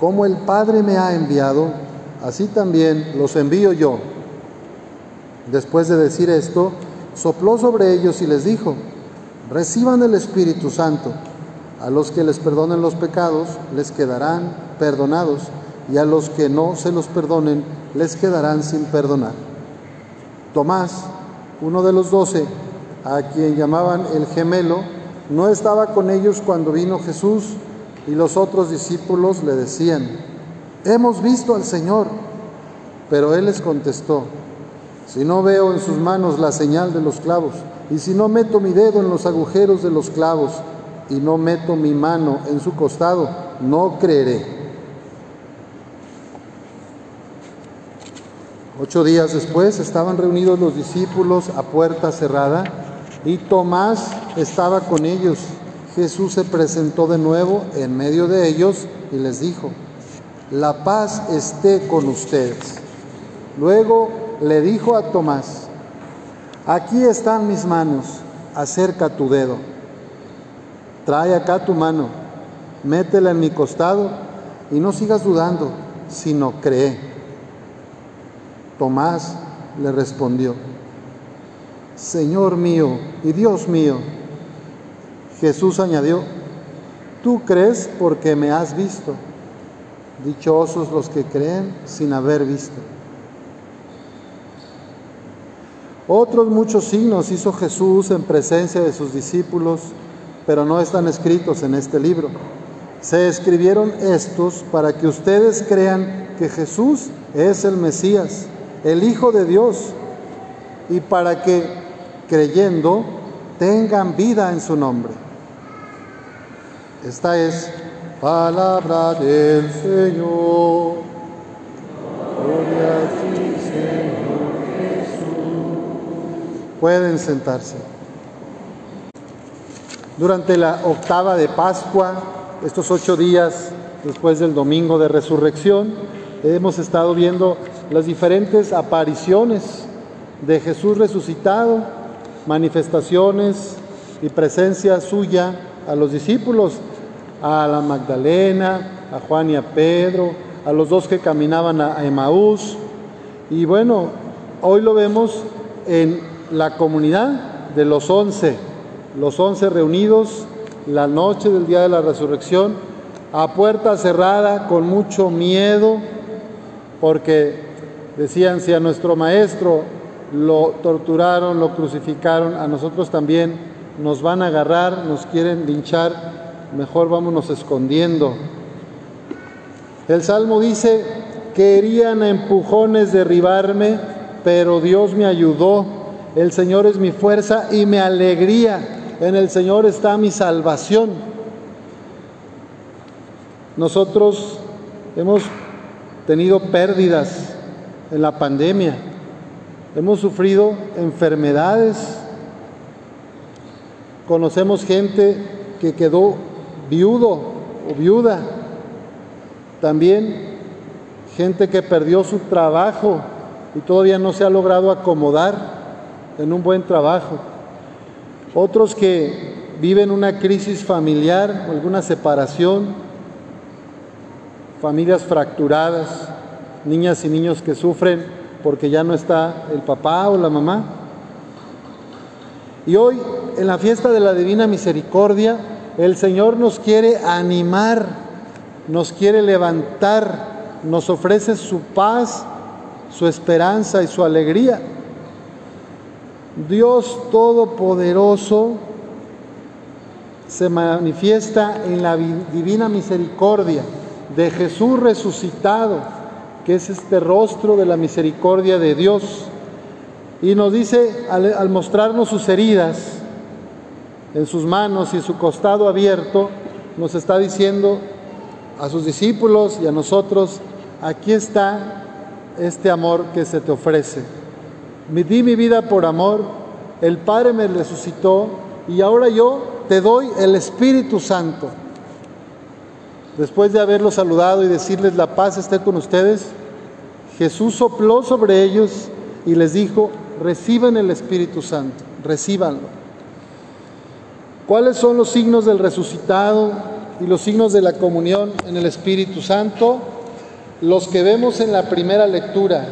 Como el Padre me ha enviado, así también los envío yo. Después de decir esto, sopló sobre ellos y les dijo, reciban el Espíritu Santo. A los que les perdonen los pecados, les quedarán perdonados, y a los que no se los perdonen, les quedarán sin perdonar. Tomás, uno de los doce, a quien llamaban el gemelo, no estaba con ellos cuando vino Jesús y los otros discípulos le decían, hemos visto al Señor. Pero él les contestó, si no veo en sus manos la señal de los clavos, y si no meto mi dedo en los agujeros de los clavos, y no meto mi mano en su costado, no creeré. Ocho días después estaban reunidos los discípulos a puerta cerrada y Tomás estaba con ellos. Jesús se presentó de nuevo en medio de ellos y les dijo, la paz esté con ustedes. Luego le dijo a Tomás, aquí están mis manos, acerca tu dedo, trae acá tu mano, métela en mi costado y no sigas dudando, sino cree. Tomás le respondió, Señor mío y Dios mío. Jesús añadió, tú crees porque me has visto. Dichosos los que creen sin haber visto. Otros muchos signos hizo Jesús en presencia de sus discípulos, pero no están escritos en este libro. Se escribieron estos para que ustedes crean que Jesús es el Mesías, el Hijo de Dios, y para que, creyendo, tengan vida en su nombre. Esta es palabra del Señor. Gloria a ti, Señor Jesús. Pueden sentarse. Durante la octava de Pascua, estos ocho días después del domingo de resurrección, hemos estado viendo las diferentes apariciones de Jesús resucitado, manifestaciones y presencia suya a los discípulos, a la Magdalena, a Juan y a Pedro, a los dos que caminaban a Emaús. Y bueno, hoy lo vemos en la comunidad de los once, los once reunidos la noche del día de la resurrección, a puerta cerrada, con mucho miedo, porque decían, si a nuestro maestro lo torturaron, lo crucificaron, a nosotros también nos van a agarrar, nos quieren linchar, mejor vámonos escondiendo. El Salmo dice, querían a empujones derribarme, pero Dios me ayudó. El Señor es mi fuerza y mi alegría. En el Señor está mi salvación. Nosotros hemos tenido pérdidas en la pandemia, hemos sufrido enfermedades, conocemos gente que quedó viudo o viuda, también gente que perdió su trabajo y todavía no se ha logrado acomodar en un buen trabajo, otros que viven una crisis familiar, alguna separación, familias fracturadas, niñas y niños que sufren porque ya no está el papá o la mamá. Y hoy, en la fiesta de la Divina Misericordia, el Señor nos quiere animar, nos quiere levantar, nos ofrece su paz, su esperanza y su alegría. Dios Todopoderoso se manifiesta en la divina misericordia de Jesús resucitado, que es este rostro de la misericordia de Dios. Y nos dice, al, mostrarnos sus heridas en sus manos y su costado abierto, nos está diciendo a sus discípulos y a nosotros, aquí está este amor que se te ofrece. Me di mi vida por amor, el Padre me resucitó y ahora yo te doy el Espíritu Santo. Después de haberlos saludado y decirles la paz esté con ustedes, Jesús sopló sobre ellos y les dijo, reciban el Espíritu Santo, recíbanlo. ¿Cuáles son los signos del resucitado y los signos de la comunión en el Espíritu Santo? Los que vemos en la primera lectura.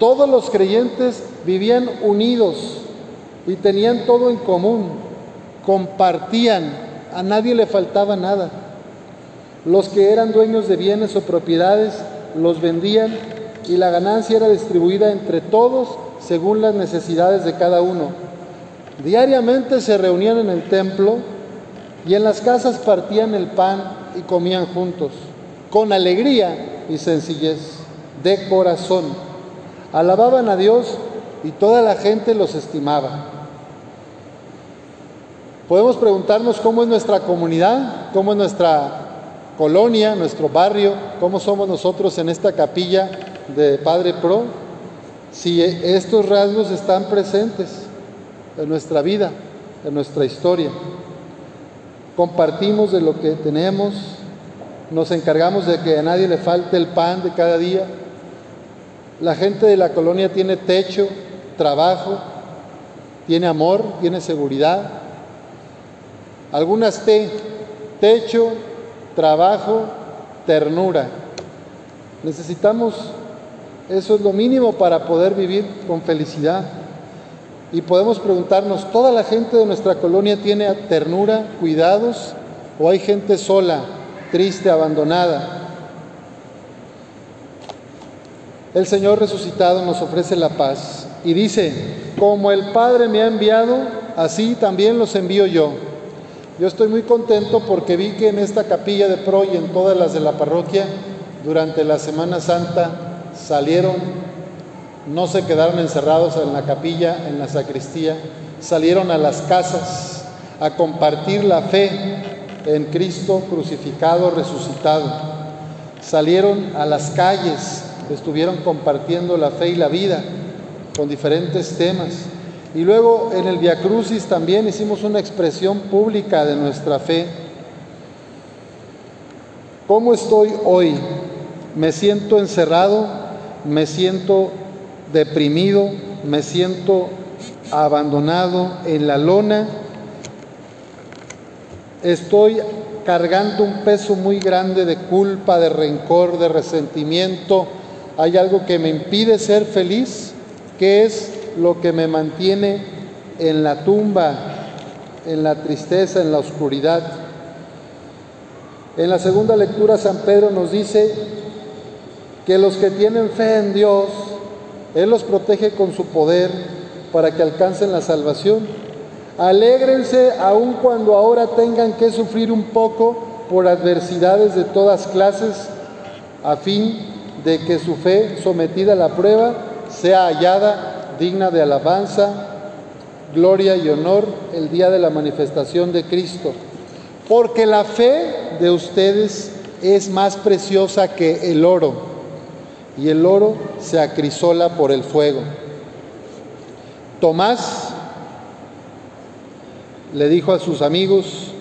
Todos los creyentes vivían unidos y tenían todo en común, compartían, a nadie le faltaba nada. Los que eran dueños de bienes o propiedades los vendían y la ganancia era distribuida entre todos según las necesidades de cada uno. Diariamente se reunían en el templo y en las casas partían el pan y comían juntos, con alegría y sencillez de corazón. Alababan a Dios y toda la gente los estimaba. Podemos preguntarnos cómo es nuestra comunidad, cómo es nuestra colonia, nuestro barrio, cómo somos nosotros en esta capilla de Padre Pro, si estos rasgos están presentes en nuestra vida, en nuestra historia. Compartimos de lo que tenemos, nos encargamos de que a nadie le falte el pan de cada día. La gente de la colonia tiene techo, trabajo, tiene amor, tiene seguridad. Algunas T, techo, trabajo, ternura. Necesitamos, eso es lo mínimo para poder vivir con felicidad. Y podemos preguntarnos, ¿toda la gente de nuestra colonia tiene ternura, cuidados? ¿O hay gente sola, triste, abandonada? El Señor resucitado nos ofrece la paz y dice, como el Padre me ha enviado, así también los envío yo. Yo estoy muy contento porque vi que en esta capilla de Pro y en todas las de la parroquia, durante la Semana Santa, salieron, no se quedaron encerrados en la capilla, en la sacristía, salieron a las casas a compartir la fe en Cristo crucificado, resucitado. Salieron a las calles, estuvieron compartiendo la fe y la vida con diferentes temas. Y luego en el Via Crucis también hicimos una expresión pública de nuestra fe. ¿Cómo estoy hoy? ¿Me siento encerrado? ¿Me siento deprimido? ¿Me siento abandonado en la lona? Estoy cargando un peso muy grande de culpa, de rencor, de resentimiento. ¿Hay algo que me impide ser feliz? ¿Qué es lo que me mantiene en la tumba, en la tristeza, en la oscuridad. En la segunda lectura San Pedro nos dice que los que tienen fe en Dios, Él los protege con su poder para que alcancen la salvación. Alégrense aun cuando ahora tengan que sufrir un poco por adversidades de todas clases, a fin de que su fe sometida a la prueba sea hallada digna de alabanza, gloria y honor el día de la manifestación de Cristo. Porque la fe de ustedes es más preciosa que el oro, y el oro se acrisola por el fuego. Tomás le dijo a sus amigos,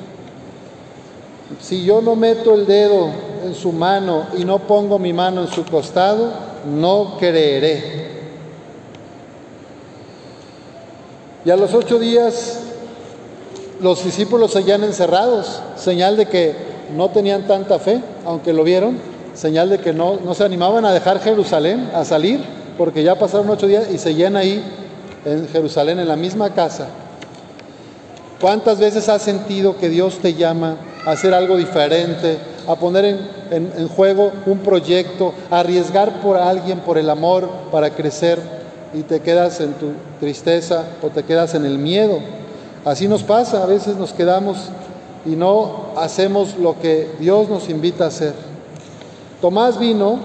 si yo no meto el dedo en su mano y no pongo mi mano en su costado, no creeré. Y a los ocho días los discípulos seguían encerrados, señal de que no tenían tanta fe, aunque lo vieron, señal de que no, no se animaban a dejar Jerusalén, a salir, porque ya pasaron ocho días y seguían ahí en Jerusalén, en la misma casa. ¿Cuántas veces has sentido que Dios te llama a hacer algo diferente, a poner en, en juego un proyecto, a arriesgar por alguien, por el amor, para crecer? y te quedas en tu tristeza o te quedas en el miedo. Así nos pasa, a veces nos quedamos y no hacemos lo que Dios nos invita a hacer. Tomás vino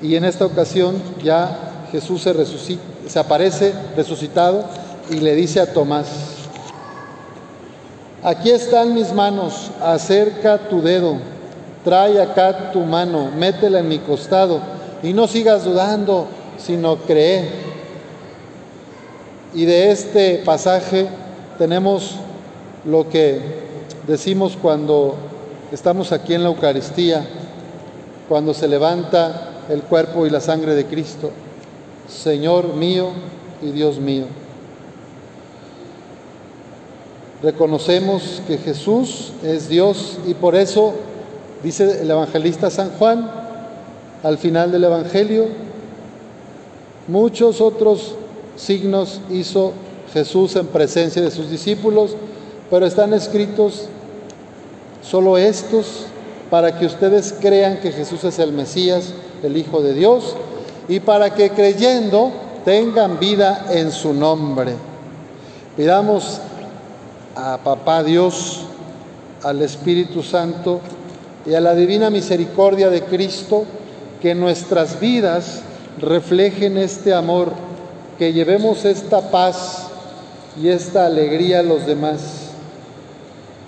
y en esta ocasión ya Jesús se, resucita, se aparece resucitado y le dice a Tomás, aquí están mis manos, acerca tu dedo, trae acá tu mano, métela en mi costado y no sigas dudando, sino cree. Y de este pasaje tenemos lo que decimos cuando estamos aquí en la Eucaristía, cuando se levanta el cuerpo y la sangre de Cristo, Señor mío y Dios mío. Reconocemos que Jesús es Dios y por eso, dice el evangelista San Juan, al final del Evangelio, muchos otros signos hizo Jesús en presencia de sus discípulos, pero están escritos solo estos para que ustedes crean que Jesús es el Mesías, el Hijo de Dios, y para que creyendo tengan vida en su nombre. Pidamos a Papá Dios, al Espíritu Santo y a la divina misericordia de Cristo, que nuestras vidas reflejen este amor, que llevemos esta paz y esta alegría a los demás,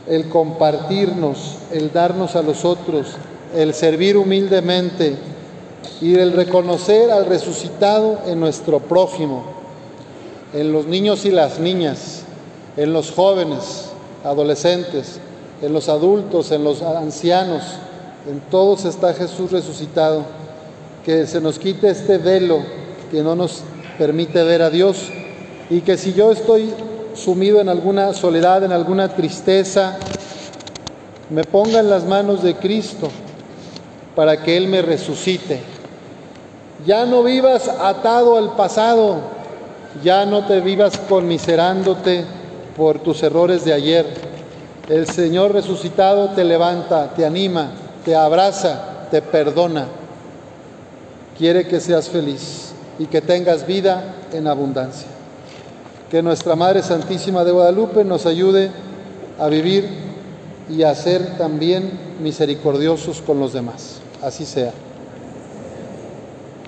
el compartirnos, el darnos a los otros, el servir humildemente y el reconocer al resucitado en nuestro prójimo, en los niños y las niñas, en los jóvenes, adolescentes, en los adultos, en los ancianos, en todos está Jesús resucitado. Que se nos quite este velo que no nos permite ver a Dios y que si yo estoy sumido en alguna soledad, en alguna tristeza, me ponga en las manos de Cristo para que Él me resucite. Ya no vivas atado al pasado, ya no te vivas conmiserándote por tus errores de ayer. El Señor resucitado te levanta, te anima, te abraza, te perdona. Quiere que seas feliz y que tengas vida en abundancia. Que nuestra Madre Santísima de Guadalupe nos ayude a vivir y a ser también misericordiosos con los demás. Así sea.